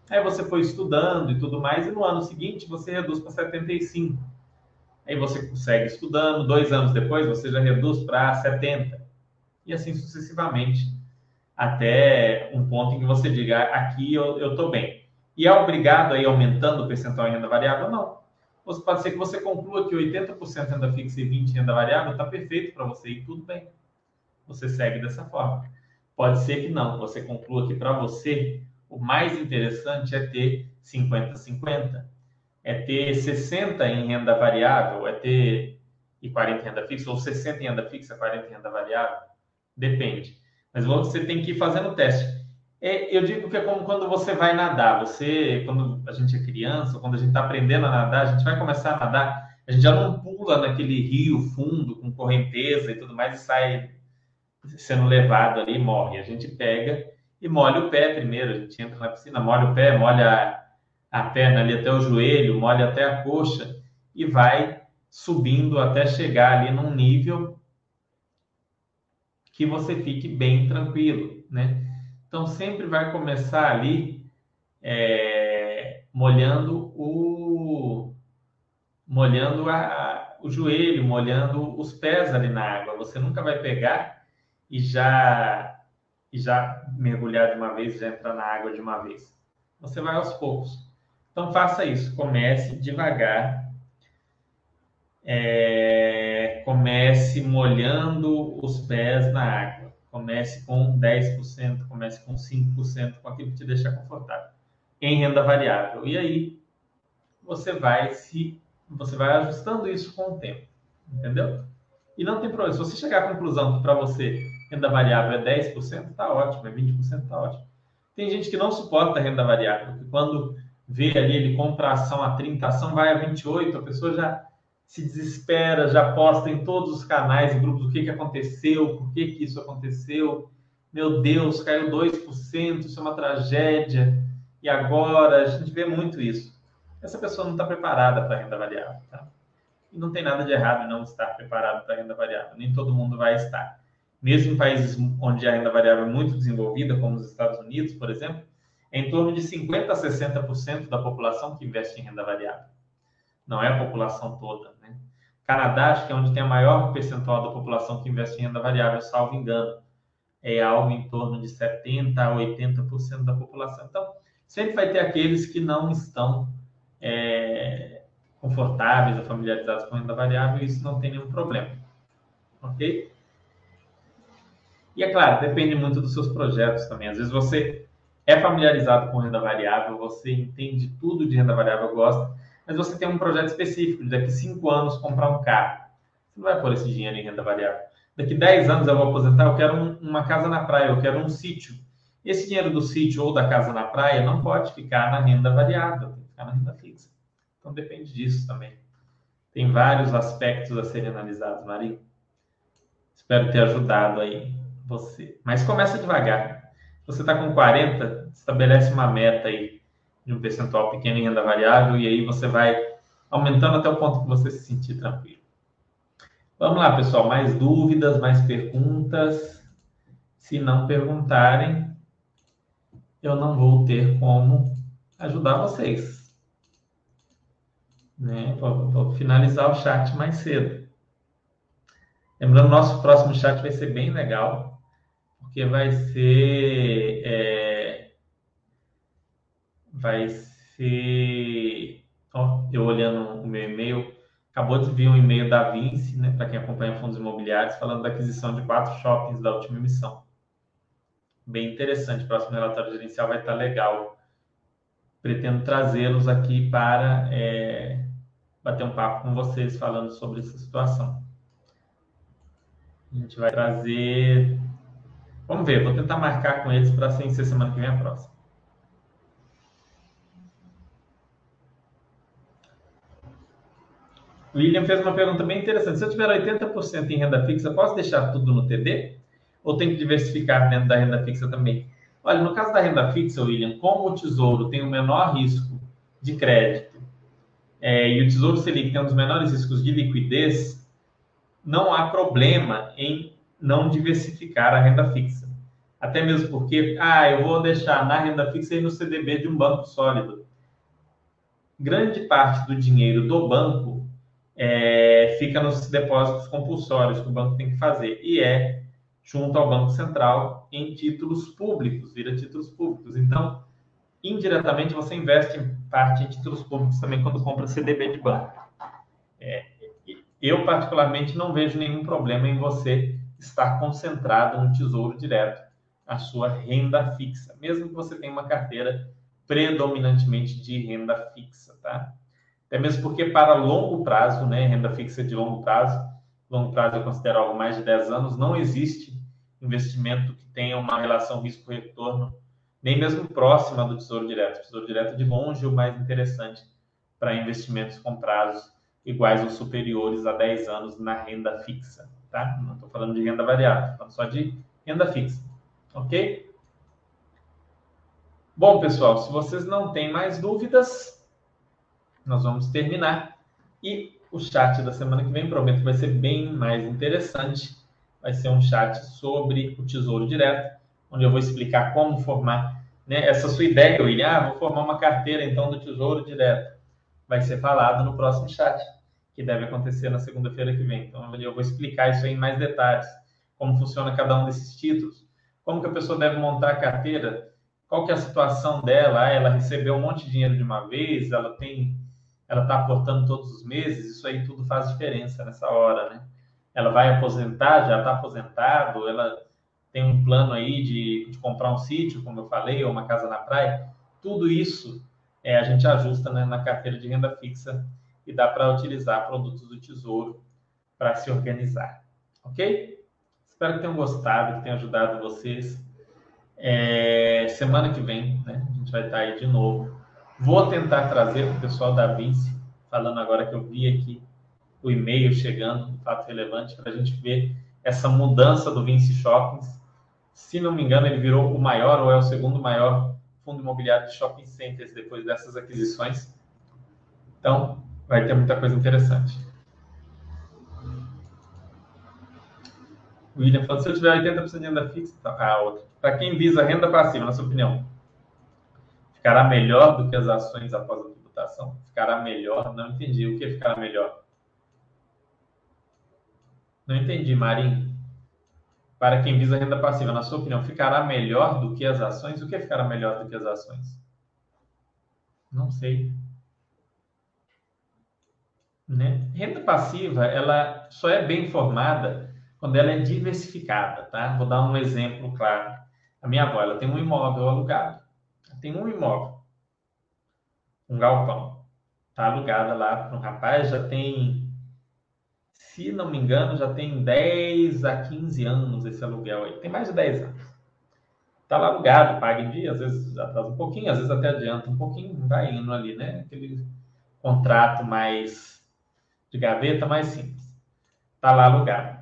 Aí você foi estudando e tudo mais, e no ano seguinte você reduz para 75. Aí você consegue estudando, dois anos depois você já reduz para 70. E assim sucessivamente, até um ponto em que você diga, aqui eu estou bem. E é obrigado aí aumentando o percentual em renda variável? Não. Você pode ser que você conclua que 80% renda fixa e 20% renda variável está perfeito para você e tudo bem. Você segue dessa forma. Pode ser que não, você conclua que para você o mais interessante é ter 50-50, é ter 60 em renda variável, é ter e 40 em renda fixa, ou 60 em renda fixa, 40 em renda variável, depende. Mas você tem que ir fazendo o teste. É, eu digo que é como quando você vai nadar. Você, quando a gente é criança, quando a gente está aprendendo a nadar, a gente vai começar a nadar, a gente já não pula naquele rio fundo com correnteza e tudo mais e sai sendo levado ali e morre. A gente pega e molha o pé primeiro. A gente entra na piscina, molha o pé, molha a, a perna ali até o joelho, molha até a coxa e vai subindo até chegar ali num nível que você fique bem tranquilo, né? Então sempre vai começar ali é, molhando o molhando a, o joelho, molhando os pés ali na água. Você nunca vai pegar e já e já mergulhar de uma vez, já entrar na água de uma vez. Você vai aos poucos. Então faça isso, comece devagar. É, comece molhando os pés na água. Comece com 10%, comece com 5%, com aquilo que te deixar confortável. Em renda variável. E aí você vai se você vai ajustando isso com o tempo. Entendeu? E não tem problema. Se você chegar à conclusão que para você renda variável é 10%, está ótimo, é 20%, está ótimo. Tem gente que não suporta renda variável, que quando vê ali, ele compra a ação a 30, a ação vai a 28, a pessoa já se desespera, já posta em todos os canais e grupos o que, que aconteceu, por que, que isso aconteceu. Meu Deus, caiu 2%, isso é uma tragédia. e agora a gente vê muito isso. Essa pessoa não está preparada para a renda variável. Tá? E não tem nada de errado em não estar preparado para a renda variável. Nem todo mundo vai estar. Mesmo em países onde a renda variável é muito desenvolvida, como os Estados Unidos, por exemplo, é em torno de 50% a 60% da população que investe em renda variável. Não é a população toda. Né? Canadá, acho que é onde tem a maior percentual da população que investe em renda variável, salvo engano. É algo em torno de 70% a 80% da população. Então, sempre vai ter aqueles que não estão é, confortáveis ou familiarizados com renda variável, e isso não tem nenhum problema. Ok? E é claro, depende muito dos seus projetos também. Às vezes você é familiarizado com renda variável, você entende tudo de renda variável, gosta, mas você tem um projeto específico daqui cinco anos comprar um carro. Você não vai pôr esse dinheiro em renda variável. Daqui 10 anos eu vou aposentar, eu quero um, uma casa na praia, eu quero um sítio. Esse dinheiro do sítio ou da casa na praia não pode ficar na renda variável, tem que ficar na renda fixa. Então depende disso também. Tem vários aspectos a serem analisados, Maria. Espero ter ajudado aí você. Mas começa devagar. Você está com 40, estabelece uma meta aí de um percentual pequeno em renda variável e aí você vai aumentando até o ponto que você se sentir tranquilo. Vamos lá, pessoal. Mais dúvidas, mais perguntas? Se não perguntarem, eu não vou ter como ajudar vocês. Né? Vou, vou finalizar o chat mais cedo. Lembrando, nosso próximo chat vai ser bem legal, porque vai ser. É, vai ser. Ó, eu olhando o meu e-mail, acabou de vir um e-mail da Vinci, né, para quem acompanha fundos imobiliários, falando da aquisição de quatro shoppings da última emissão bem interessante. O próximo relatório gerencial vai estar legal. Pretendo trazê-los aqui para é, bater um papo com vocês falando sobre essa situação. A gente vai trazer. Vamos ver, vou tentar marcar com eles para ser semana que vem a próxima. William fez uma pergunta bem interessante. Se eu tiver 80% em renda fixa, posso deixar tudo no TD? ou tem que diversificar dentro da renda fixa também? Olha, no caso da renda fixa, William, como o Tesouro tem o menor risco de crédito é, e o Tesouro Selic tem um dos menores riscos de liquidez, não há problema em não diversificar a renda fixa. Até mesmo porque, ah, eu vou deixar na renda fixa e no CDB de um banco sólido. Grande parte do dinheiro do banco é, fica nos depósitos compulsórios que o banco tem que fazer. E é junto ao Banco Central em títulos públicos, vira títulos públicos. Então, indiretamente, você investe em parte em títulos públicos também quando compra CDB de banco. É, eu, particularmente, não vejo nenhum problema em você estar concentrado no tesouro direto, a sua renda fixa, mesmo que você tenha uma carteira predominantemente de renda fixa, tá? Até mesmo porque para longo prazo, né, renda fixa de longo prazo, longo prazo eu considero algo mais de 10 anos, não existe investimento que tenha uma relação risco-retorno nem mesmo próxima do Tesouro Direto. O Tesouro Direto, de longe, o mais interessante para investimentos com prazos iguais ou superiores a 10 anos na renda fixa, tá? Não estou falando de renda variável, falando só de renda fixa, ok? Bom, pessoal, se vocês não têm mais dúvidas, nós vamos terminar. E o chat da semana que vem, prometo, vai ser bem mais interessante vai ser um chat sobre o Tesouro Direto, onde eu vou explicar como formar né, essa sua ideia, William. Ah, vou formar uma carteira então do Tesouro Direto. Vai ser falado no próximo chat, que deve acontecer na segunda-feira que vem. Então eu vou explicar isso aí em mais detalhes, como funciona cada um desses títulos, como que a pessoa deve montar a carteira, qual que é a situação dela, ah, ela recebeu um monte de dinheiro de uma vez, ela tem, ela está aportando todos os meses, isso aí tudo faz diferença nessa hora, né? ela vai aposentar, já está aposentado, ela tem um plano aí de, de, comprar um sítio, como eu falei, ou uma casa na praia, tudo isso é, a gente ajusta né, na carteira de renda fixa e dá para utilizar produtos do Tesouro para se organizar. Ok? Espero que tenham gostado, que tenha ajudado vocês. É, semana que vem, né, a gente vai estar aí de novo. Vou tentar trazer para o pessoal da Vinci, falando agora que eu vi aqui o e-mail chegando, um fato relevante, para a gente ver essa mudança do Vinci Shoppings. Se não me engano, ele virou o maior ou é o segundo maior fundo imobiliário de shopping centers depois dessas aquisições. Então, vai ter muita coisa interessante. William falou, se eu tiver 80% de renda fixa, tá, ah, outra. Para quem visa renda passiva, na sua opinião, ficará melhor do que as ações após a tributação? Ficará melhor? Não entendi. O que ficará melhor? Não entendi, Marinho. Para quem visa renda passiva, na sua opinião, ficará melhor do que as ações? O que ficará melhor do que as ações? Não sei. Né? Renda passiva, ela só é bem formada quando ela é diversificada, tá? Vou dar um exemplo claro. A minha avó, ela tem um imóvel alugado. tem um imóvel, um galpão. Tá alugada lá para um rapaz, já tem, se não me engano, já tem 10 a 15 anos esse aluguel aí. Tem mais de 10 anos. Tá lá alugado, paga em dia, às vezes atrasa um pouquinho, às vezes até adianta um pouquinho, vai indo ali, né? Aquele contrato mais de gaveta, mais simples. Tá lá alugado.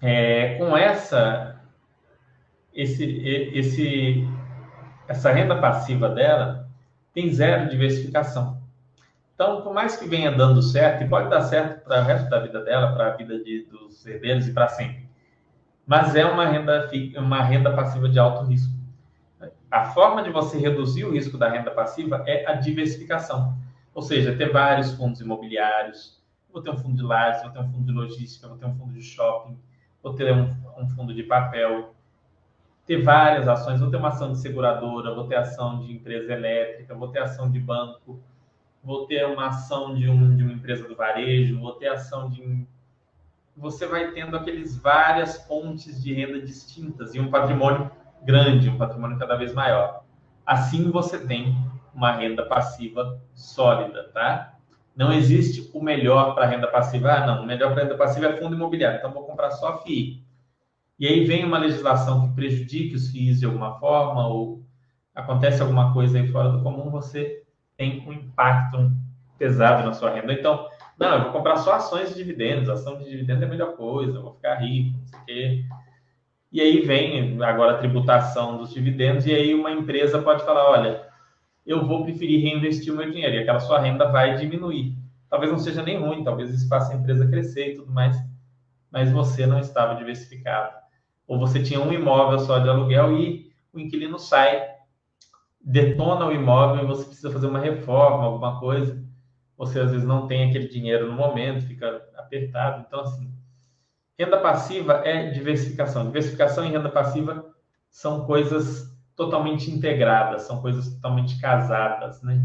É, com essa, esse, esse, essa renda passiva dela tem zero diversificação. Então, por mais que venha dando certo, e pode dar certo para o resto da vida dela, para a vida de, dos herdeiros e para sempre, mas é uma renda, uma renda passiva de alto risco. A forma de você reduzir o risco da renda passiva é a diversificação, ou seja, ter vários fundos imobiliários. Vou ter um fundo de lajes, vou ter um fundo de logística, vou ter um fundo de shopping, vou ter um, um fundo de papel, ter várias ações, vou ter uma ação de seguradora, vou ter ação de empresa elétrica, vou ter ação de banco, vou ter uma ação de, um, de uma empresa do varejo, vou ter ação de. Você vai tendo aqueles várias fontes de renda distintas e um patrimônio grande, um patrimônio cada vez maior. Assim você tem uma renda passiva sólida, tá? Não existe o melhor para renda passiva. Ah, não, o melhor para renda passiva é fundo imobiliário, então vou comprar só FII. E aí vem uma legislação que prejudique os FIIs de alguma forma, ou acontece alguma coisa aí fora do comum, você tem um impacto pesado na sua renda. Então, não, eu vou comprar só ações de dividendos, ação de dividendos é a melhor coisa, eu vou ficar rico, não sei o quê. E aí vem agora a tributação dos dividendos, e aí uma empresa pode falar: olha, eu vou preferir reinvestir o meu dinheiro, e aquela sua renda vai diminuir. Talvez não seja nem ruim, talvez isso faça a empresa crescer e tudo mais, mas você não estava diversificado. Ou você tinha um imóvel só de aluguel e o inquilino sai, detona o imóvel e você precisa fazer uma reforma, alguma coisa. Você às vezes não tem aquele dinheiro no momento, fica apertado. Então, assim, renda passiva é diversificação. Diversificação e renda passiva são coisas totalmente integradas, são coisas totalmente casadas, né?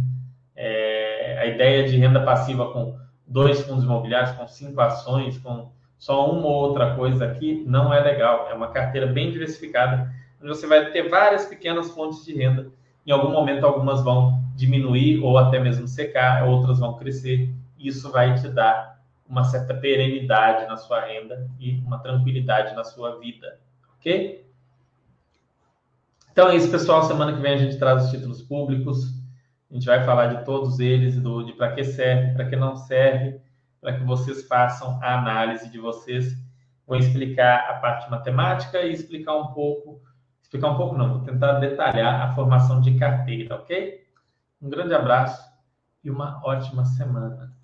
É, a ideia de renda passiva com dois fundos imobiliários, com cinco ações, com só uma ou outra coisa aqui, não é legal. É uma carteira bem diversificada, onde você vai ter várias pequenas fontes de renda. Em algum momento, algumas vão diminuir ou até mesmo secar, outras vão crescer. Isso vai te dar uma certa perenidade na sua renda e uma tranquilidade na sua vida, ok? Então é isso, pessoal. Semana que vem a gente traz os títulos públicos. A gente vai falar de todos eles, do, de para que serve, para que não serve, para que vocês façam a análise de vocês. Vou explicar a parte matemática e explicar um pouco, explicar um pouco não, vou tentar detalhar a formação de carteira, ok? Um grande abraço e uma ótima semana.